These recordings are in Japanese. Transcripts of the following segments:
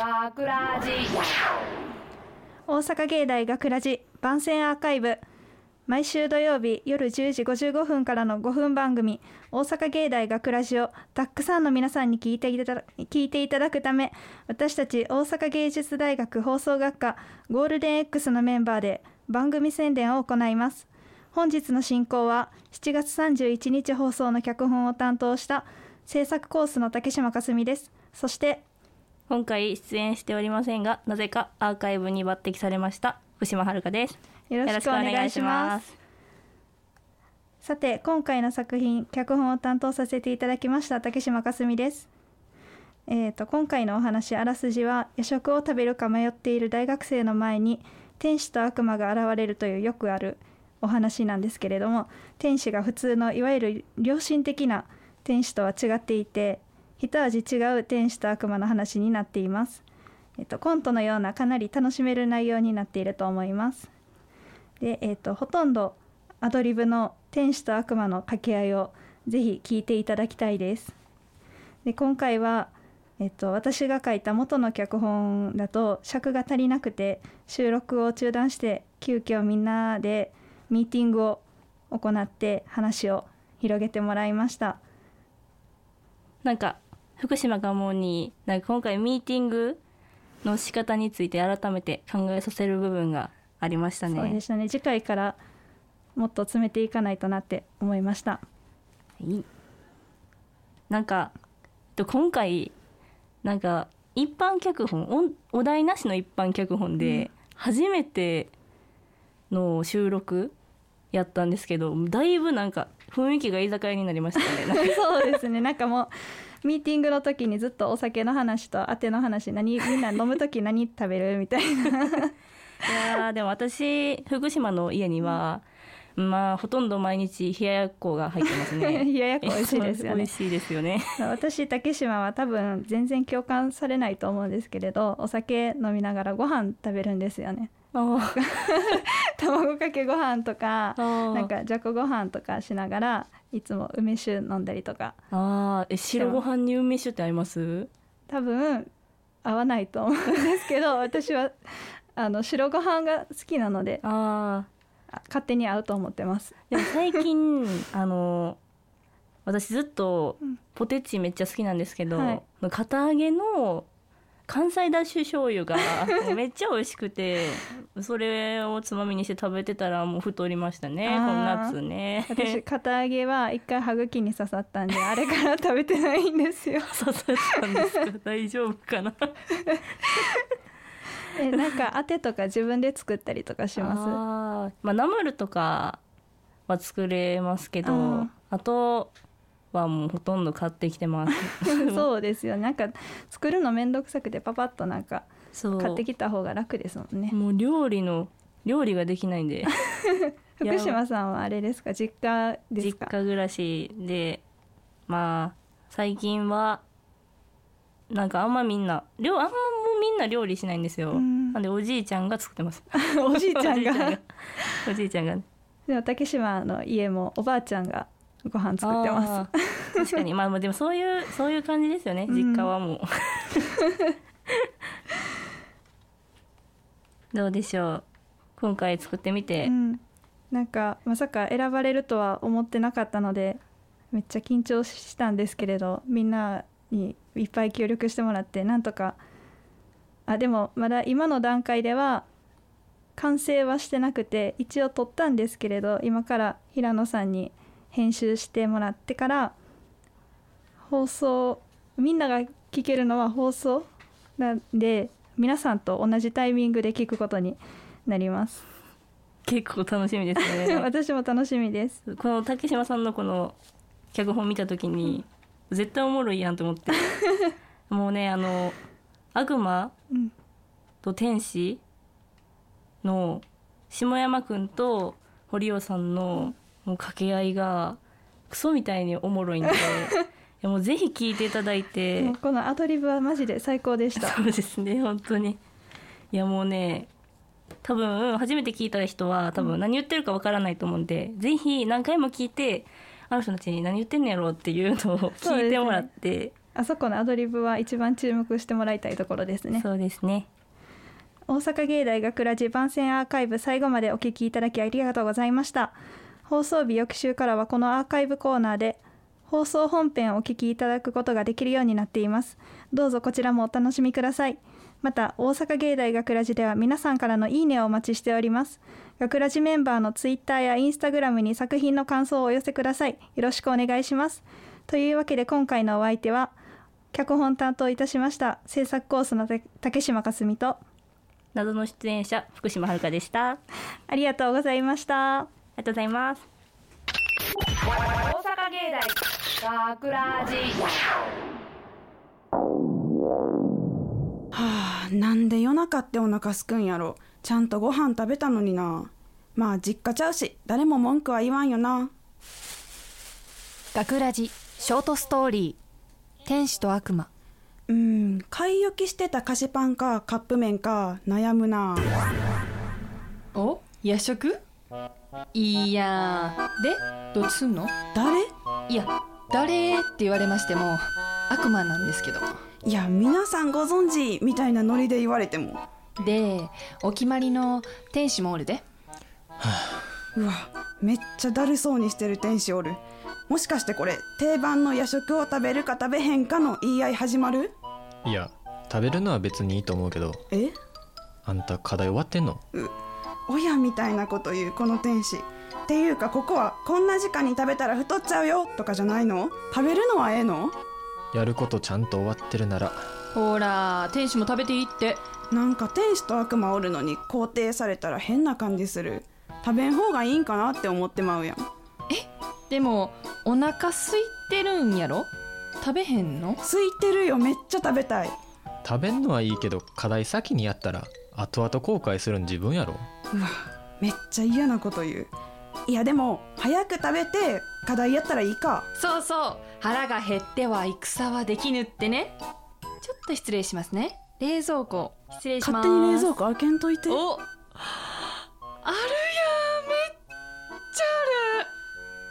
学ラジ大阪芸大学ラジ番宣アーカイブ。毎週土曜日夜10時55分からの5分番組「大阪芸大学ラジをたくさんの皆さんに聞いていただ聞いていただくため私たち大阪芸術大学放送学科ゴールデン X のメンバーで番組宣伝を行います。本日の進行は7月31日放送の脚本を担当した制作コースの竹島かすみです。そして今回出演しておりませんがなぜかアーカイブに抜擢されました福島遥です。よろしくお願いします。さて今回の作品脚本を担当させていただきました竹島かすみです。えー、と今回のお話あらすじは夜食を食べるか迷っている大学生の前に天使と悪魔が現れるというよくあるお話なんですけれども天使が普通のいわゆる良心的な天使とは違っていて一味違う天使と悪魔の話になっています、えっと、コントのようなかなり楽しめる内容になっていると思います。で、えっと、ほとんどアドリブの天使と悪魔の掛け合いをぜひ聞いていただきたいです。で今回はえっと、私が書いた元の脚本だと尺が足りなくて収録を中断して急遽みんなでミーティングを行って話を広げてもらいました。なんか福島が思うになんか今回ミーティングの仕方について改めて考えさせる部分がありましたね。そうでしたね。次回からもっと詰めていかないとなって思いました。はい。なんかと今回なんか一般脚本おお題なしの一般脚本で初めての収録やったんですけどだいぶなんか雰囲気が居酒屋になりましたね。そうですね。なんかもうミーティングの時にずっとお酒の話とあての話何みんな飲む時何食べるみたいな。いやーでも私福島の家には、まあほとんど毎日冷ややっこが入ってますね。冷ややっこ美味しいですよね。美味しいですよね。私竹島は多分全然共感されないと思うんですけれどお酒飲みながらご飯食べるんですよね。あ卵かけご飯とかー。なんかじゃこご飯とかしながらいつも梅酒飲んだりとか。あー。え白ご飯に梅酒って合います？多分合わないと思うんですけど 私はあの白ご飯が好きなのでああ勝手に合うと思ってます。ーでも最近 あの私ずっとうん。ポテチめっちゃ好きなんですけど、はい。堅揚げの関西だし醤油が めっちゃ美味しくてそれをつまみにして食べてたらもう太りましたね。この夏ね。私堅揚げは一回歯茎に刺さったんで あれから食べてないんですよ。刺さったんですか？大丈夫かな？えなんかあてとか自分で作ったりとかしまあー。まあナムルとかは作れますけどああとはもうほとんど買ってきてます。す そうですよなんか作るのめんどくさくてパパッとなんか買ってきた方が楽ですもんね。もう料理の料理ができないんで。福島さんはあれですか？実家です実か家暮らしでまあ最近はなんかあんまみんな料あんまもうみんな料理しないんですよ、うん。なんでおじいちゃんが作ってます。おじいちゃんが。おじいちゃんが。でも竹島の家もおばあちゃんがご飯作ってます。確かに。まあまあでもそういうそういう感じですよね。うん。実家はもう、どうでしょう。今回作ってみて、うん、なんかまさか選ばれるとは思ってなかったのでめっちゃ緊張したんですけれどみんなにいっぱい協力してもらってなんとか。あでもまだ今の段階では完成はしてなくて一応撮ったんですけれど今から平野さんに編集してもらってから放送みんなが聞けるのは放送なんで皆さんと同じタイミングで聞くことになります。結構楽しみですね 私も楽しみです。この竹島さんのこの脚本見た時に、絶対おもろいやんと思って もうねあの悪魔うん、と天使の下山くんと堀尾さんのもう掛け合いがクソみたいにおもろいんで いやもうぜひ聞いていただいて。このアドリブはマジで最高でした。そうですね本当に。いやもうね多分初めて聞いた人は多分何言ってるかわからないと思うんで、ぜひ何回も聞いてあの人たちに何言ってんのやろうっていうのを聞いてもらって、あそこのアドリブは一番注目してもらいたいところですね。そうですね。大阪芸大学ラジ番宣アーカイブ最後までお聞きいただきありがとうございました放送日翌週からはこのアーカイブコーナーで放送本編をお聞きいただくことができるようになっています。どうぞこちらもお楽しみください。また大阪芸大学ラジでは皆さんからのいいねをお待ちしております。学ラジメンバーのツイッターやインスタグラムに作品の感想をお寄せください。よろしくお願いします。というわけで今回のお相手は脚本担当いたしました制作コースの竹島かすみと謎の出演者福島遥でした。ありがとうございました。ありがとうございます。大阪芸大学ラジはあなんで夜中ってお腹すくんやろ。ちゃんとご飯食べたのにな。まあ実家ちゃうし誰も文句は言わんよな。学ラジショートストーリー。天使と悪魔。うーん買い置きしてた菓子パンかカップ麺か悩むな。お夜食？いやー。でどっちすんの？誰？いや誰って言われましても悪魔なんですけど。いや皆さんご存知みたいなノリで言われても。でお決まりの天使もおるで。うわめっちゃだるそうにしてる天使おる。もしかしてこれ定番の夜食を食べるか食べへんかの言い合い始まる？いや食べるのは別にいいと思うけど。え？あんた課題終わってんの？親みたいなこと言うこの天使。っていうかここはこんな時間に食べたら太っちゃうよ。とかじゃないの？食べるのはええの？やることちゃんと終わってるなら。ほら天使も食べていいって。なんか天使と悪魔おるのに肯定されたら変な感じする。食べん方がいいんかなって思ってまうやん。でもお腹空いてるんやろ？食べへんの？空いてるよ。めっちゃ食べたい。食べんのはいいけど課題先にやったら後々後悔するん自分やろう わめっちゃ嫌なこと言う。いやでも早く食べて課題やったらいいか。そうそう。腹が減っては戦はできぬってね。ちょっと失礼しますね。冷蔵庫。失礼します。勝手に冷蔵庫開けんといて。お。あるやん。めっちゃ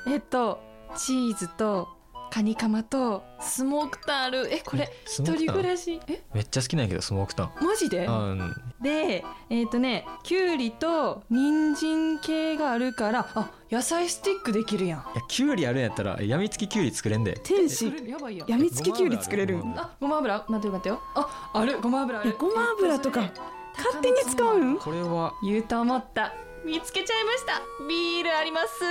ある。えっとチーズとカニカマとスモークタンある。えこれ一人暮らし？え？めっちゃ好きなんやけどスモークタン。マジで？あうんでえっ、とねきゅうりと人参系があるからあ野菜スティックできるやん。いやキュウリあるんやったらやみつきキュウリ作れんで。天そ使れやばいやん。やみつききゅうり作れる。んあごま油。待ってよ待ってよ。ああるごま油ある。えごま油とか勝手に使う？んこれは。言うと思った。見つけちゃいました。ビールあります。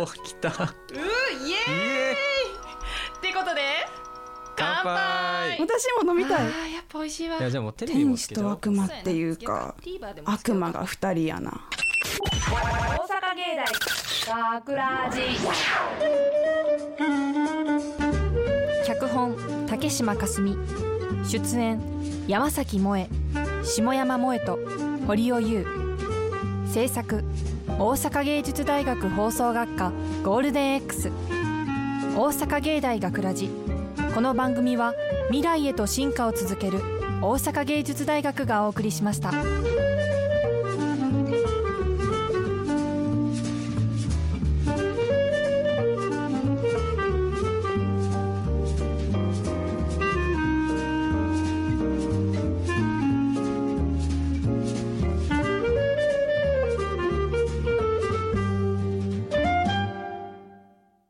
おお来た。うーイエーイ。イエってことで乾杯。私も飲みたい。あーやっぱ美味しいわ。ーいやじゃあもうテレビも天使と悪魔っていうか悪魔が二人やな大阪芸大学ラジ。脚本竹島かすみ。出演山崎萌え下山萌えと堀尾優。制作大阪芸術大学放送学科ゴールデン X 大阪芸大学ラジこの番組は未来へと進化を続ける大阪芸術大学がお送りしました。